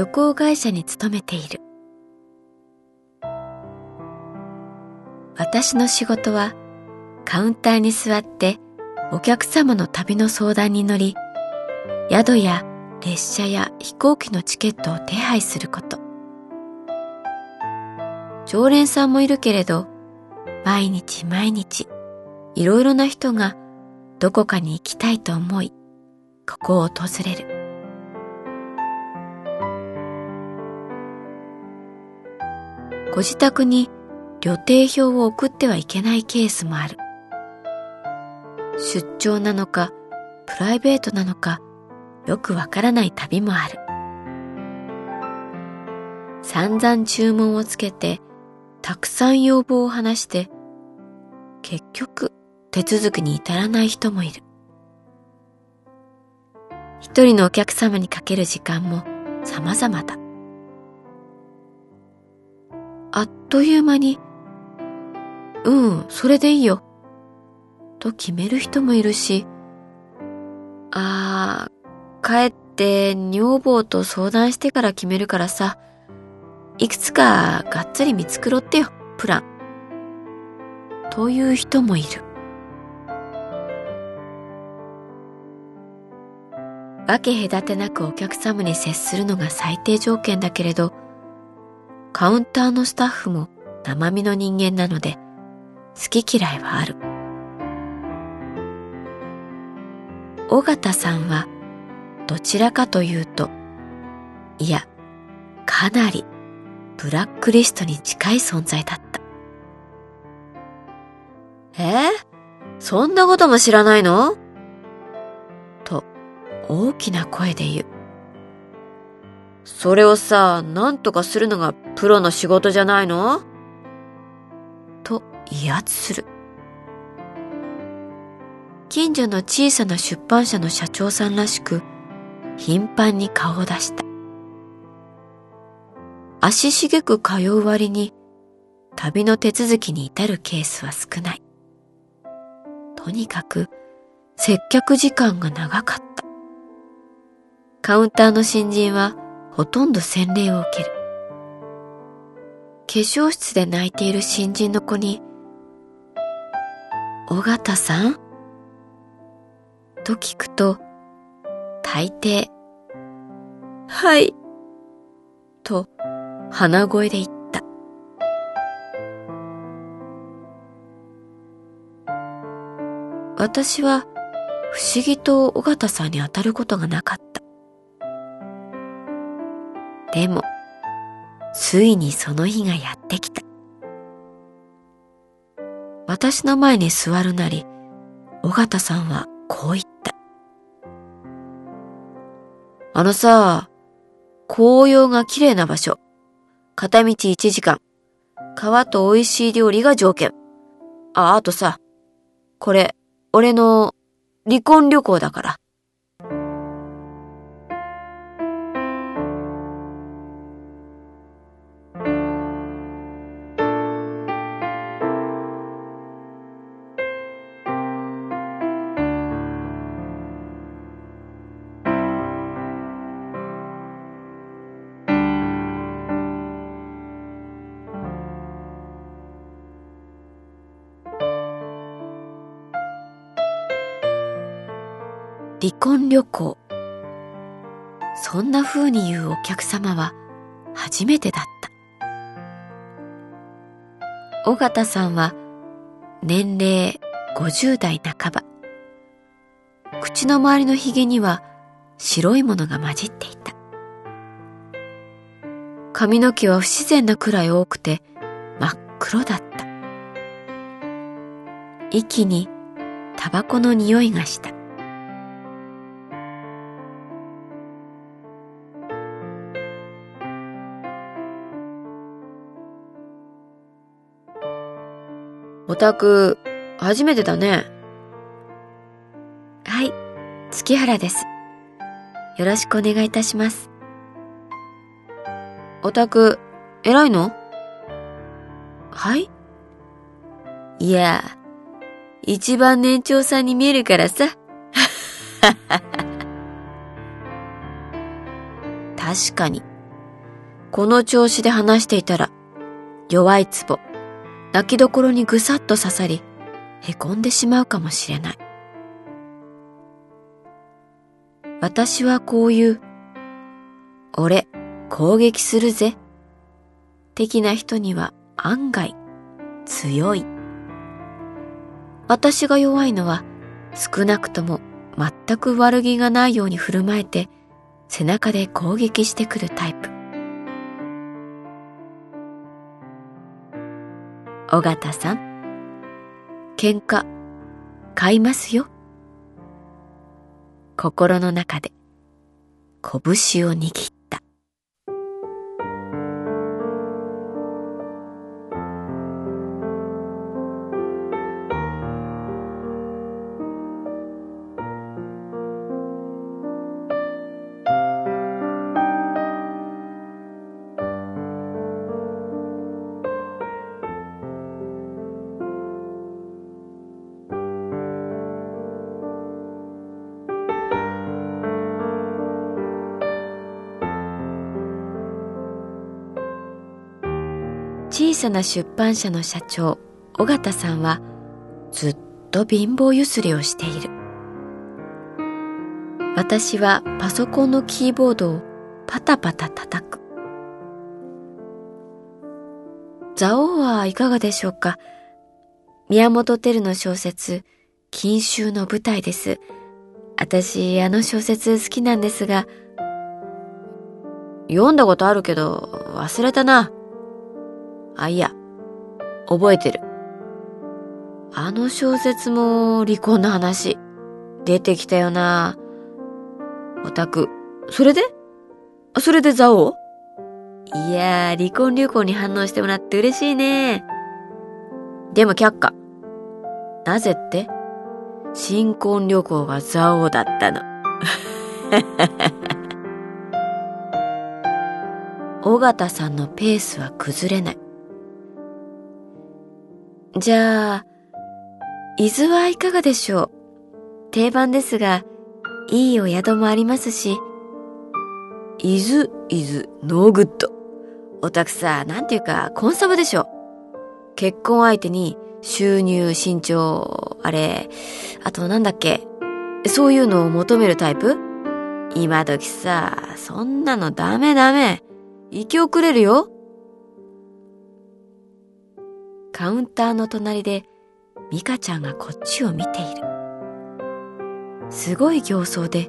旅行会社に勤めている私の仕事はカウンターに座ってお客様の旅の相談に乗り宿や列車や飛行機のチケットを手配すること常連さんもいるけれど毎日毎日いろいろな人がどこかに行きたいと思い、ここを訪れる。ご自宅に旅程表を送ってはいけないケースもある。出張なのか、プライベートなのか、よくわからない旅もある。散々注文をつけて、たくさん要望を話して、結局手続きに至らない人もいる。一人のお客様にかける時間も様々だ。あっという間に、うん、それでいいよ。と決める人もいるし、あー、帰って女房と相談してから決めるからさ、いくつかがっつり見繕ってよ、プラン。という人もいる。分け隔てなくお客様に接するのが最低条件だけれど、カウンターのスタッフも生身の人間なので、好き嫌いはある。尾形さんは、どちらかというと、いや、かなりブラックリストに近い存在だった。えー、そんなことも知らないの？と大きな声で言う。それをさ、何とかするのがプロの仕事じゃないの？と威圧する。近所の小さな出版社の社長さんらしく、頻繁に顔を出した。足しげく通う割に、旅の手続きに至るケースは少ない。とにかく、接客時間が長かった。カウンターの新人はほとんど洗礼を受ける。化粧室で泣いている新人の子に、尾形さん？と聞くと、大抵、はい、と鼻声で言った。私は不思議と尾形さんに当たることがなかった。でも、ついにその日がやってきた。私の前に座るなり、尾形さんはこう言った。あのさ、紅葉が綺麗な場所。片道1時間。川と美味しい料理が条件。あ、あとさ、これ、俺の離婚旅行だから。離婚旅行。そんな風に言うお客様は初めてだった。尾形さんは年齢50代半ば。口の周りのひげには白いものが混じっていた。髪の毛は不自然なくらい多くて真っ黒だった。息にタバコの匂いがした。お宅、初めてだね。はい、月原です。よろしくお願いいたします。お宅、偉いの？はい？いや、一番年長さんに見えるからさ。確かに。この調子で話していたら、弱いツボ、泣きどころにぐさっと刺さり、へこんでしまうかもしれない。私はこういう、俺、攻撃するぜ。的な人には案外強い。私が弱いのは少なくとも全く悪気がないように振る舞えて背中で攻撃してくるタイプ。尾形さん、喧嘩買いますよ。心の中で拳を握った。小さな出版社の社長、尾形さんはずっと貧乏ゆすりをしている。私はパソコンのキーボードをパタパタ叩く。蔵王はいかがでしょうか？宮本照の小説、禁秋の舞台です。私、あの小説好きなんですが、読んだことあるけど忘れたな。あ、いや、覚えてる。あの小説も離婚の話、出てきたよな。オタク、それで？それでザオ？いやー、離婚旅行に反応してもらって嬉しいね。でも却下。なぜって？新婚旅行がザオだったの。尾形さんのペースは崩れない。じゃあ、伊豆はいかがでしょう？定番ですが、いいお宿もありますし。伊豆、伊豆、 no good。おたくさ、なんていうか、コンサバでしょ。結婚相手に収入、身長、あれ、あとなんだっけ、そういうのを求めるタイプ？今時さ、そんなのダメダメ。生き遅れるよ。カウンターの隣でミカちゃんがこっちを見ている。すごい形相で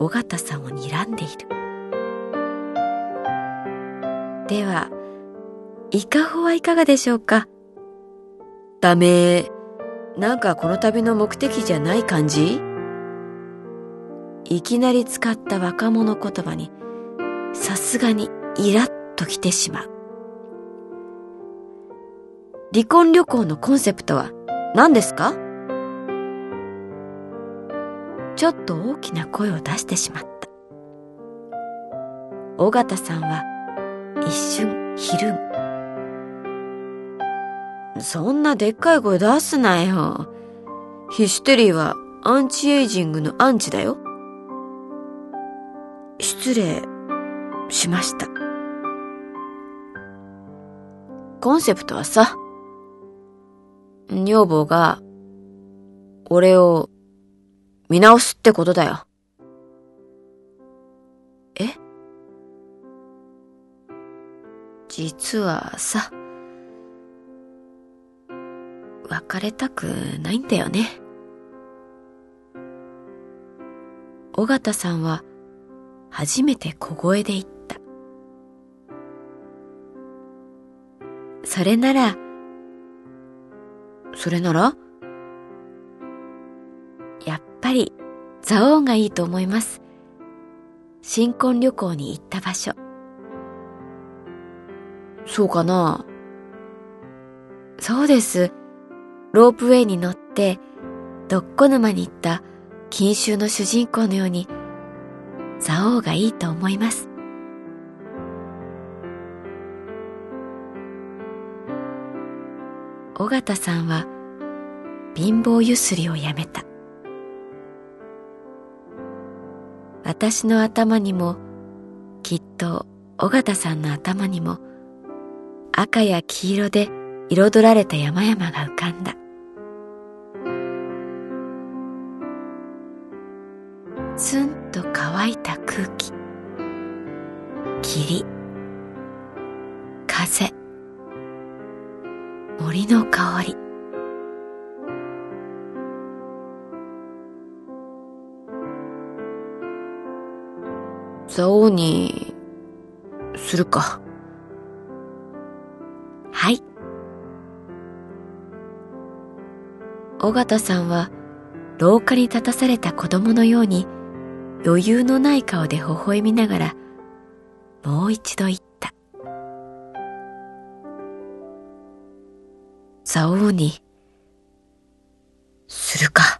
尾形さんを睨んでいる。では、イカホはいかがでしょうか？ダメ。なんかこの旅の目的じゃない感じ？いきなり使った若者言葉にさすがにイラッときてしまう。離婚旅行のコンセプトは何ですか？ちょっと大きな声を出してしまった。尾形さんは一瞬ひるん。そんなでっかい声出すなよ。ヒステリーはアンチエイジングのアンチだよ。失礼しました。コンセプトはさ、女房が、俺を見直すってことだよ。え？実はさ、別れたくないんだよね。尾形さんは初めて小声で言った。それなら、それなら？やっぱり蔵王がいいと思います。新婚旅行に行った場所。そうかな？そうです。ロープウェイに乗って、どっこ沼に行った錦秋の主人公のように、蔵王がいいと思います。尾形さんは貧乏ゆすりをやめた。私の頭にもきっと尾形さんの頭にも赤や黄色で彩られた山々が浮かんだ。ツンと乾いた空気。霧。風。森の香り。蔵王にするか。はい。尾形さんは廊下に立たされた子供のように余裕のない顔で微笑みながらもう一度言った。蔵王にするか。